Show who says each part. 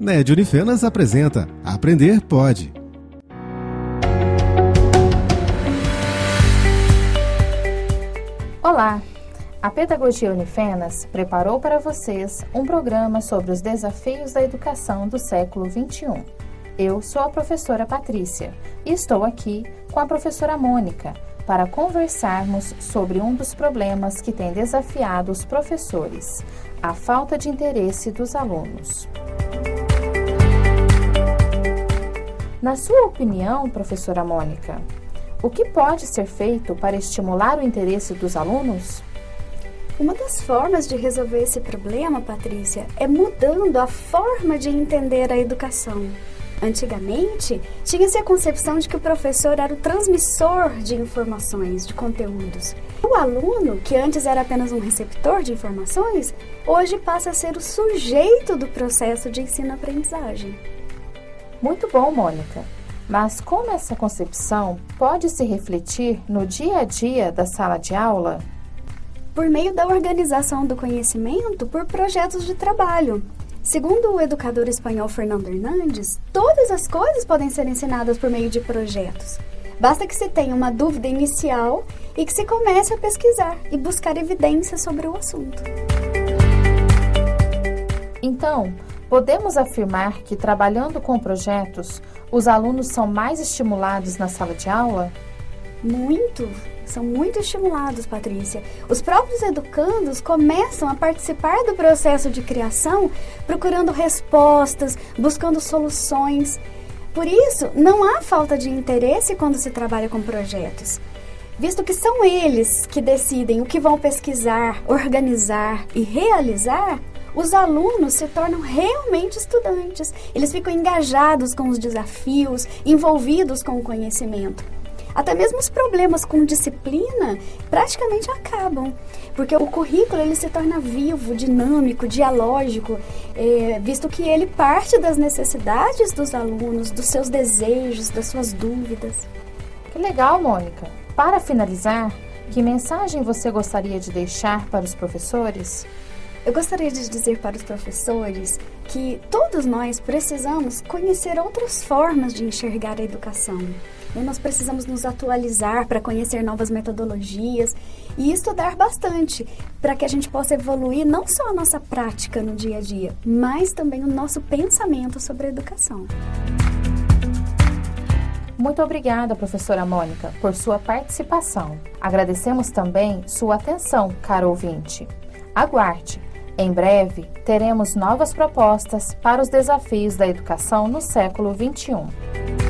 Speaker 1: Ned Unifenas apresenta Aprender Pode.
Speaker 2: Olá! A Pedagogia Unifenas preparou para vocês um programa sobre os desafios da educação do século XXI. Eu sou a professora Patrícia e estou aqui com a professora Mônica para conversarmos sobre um dos problemas que tem desafiado os professores, a falta de interesse dos alunos. Na sua opinião, professora Mônica, o que pode ser feito para estimular o interesse dos alunos?
Speaker 3: Uma das formas de resolver esse problema, Patrícia, é mudando a forma de entender a educação. Antigamente, tinha-se a concepção de que o professor era o transmissor de informações, de conteúdos. O aluno, que antes era apenas um receptor de informações, hoje passa a ser o sujeito do processo de ensino-aprendizagem.
Speaker 2: Muito bom, Mônica. Mas como essa concepção pode se refletir no dia a dia da sala de aula?
Speaker 3: Por meio da organização do conhecimento por projetos de trabalho, Segundo o educador espanhol Fernando Hernandes, todas as coisas podem ser ensinadas por meio de projetos. Basta que se tenha uma dúvida inicial e que se comece a pesquisar e buscar evidências sobre o assunto.
Speaker 2: Então, podemos afirmar que trabalhando com projetos, os alunos são mais estimulados na sala de aula?
Speaker 3: Muito! são muito estimulados, Patrícia. Os próprios educandos começam a participar do processo de criação, procurando respostas, buscando soluções. Por isso, não há falta de interesse quando se trabalha com projetos, visto que são eles que decidem o que vão pesquisar, organizar e realizar. Os alunos se tornam realmente estudantes. Eles ficam engajados com os desafios, envolvidos com o conhecimento. Até mesmo os problemas com disciplina praticamente acabam, porque o currículo ele se torna vivo, dinâmico, dialógico, é, visto que ele parte das necessidades dos alunos, dos seus desejos, das suas dúvidas.
Speaker 2: Que legal, Mônica. Para finalizar, que mensagem você gostaria de deixar para os professores?
Speaker 3: Eu gostaria de dizer para os professores que todos nós precisamos conhecer outras formas de enxergar a educação. Nós precisamos nos atualizar para conhecer novas metodologias e estudar bastante para que a gente possa evoluir não só a nossa prática no dia a dia, mas também o nosso pensamento sobre a educação.
Speaker 2: Muito obrigada, professora Mônica, por sua participação. Agradecemos também sua atenção, caro ouvinte. Aguarde! Em breve, teremos novas propostas para os desafios da educação no século XXI.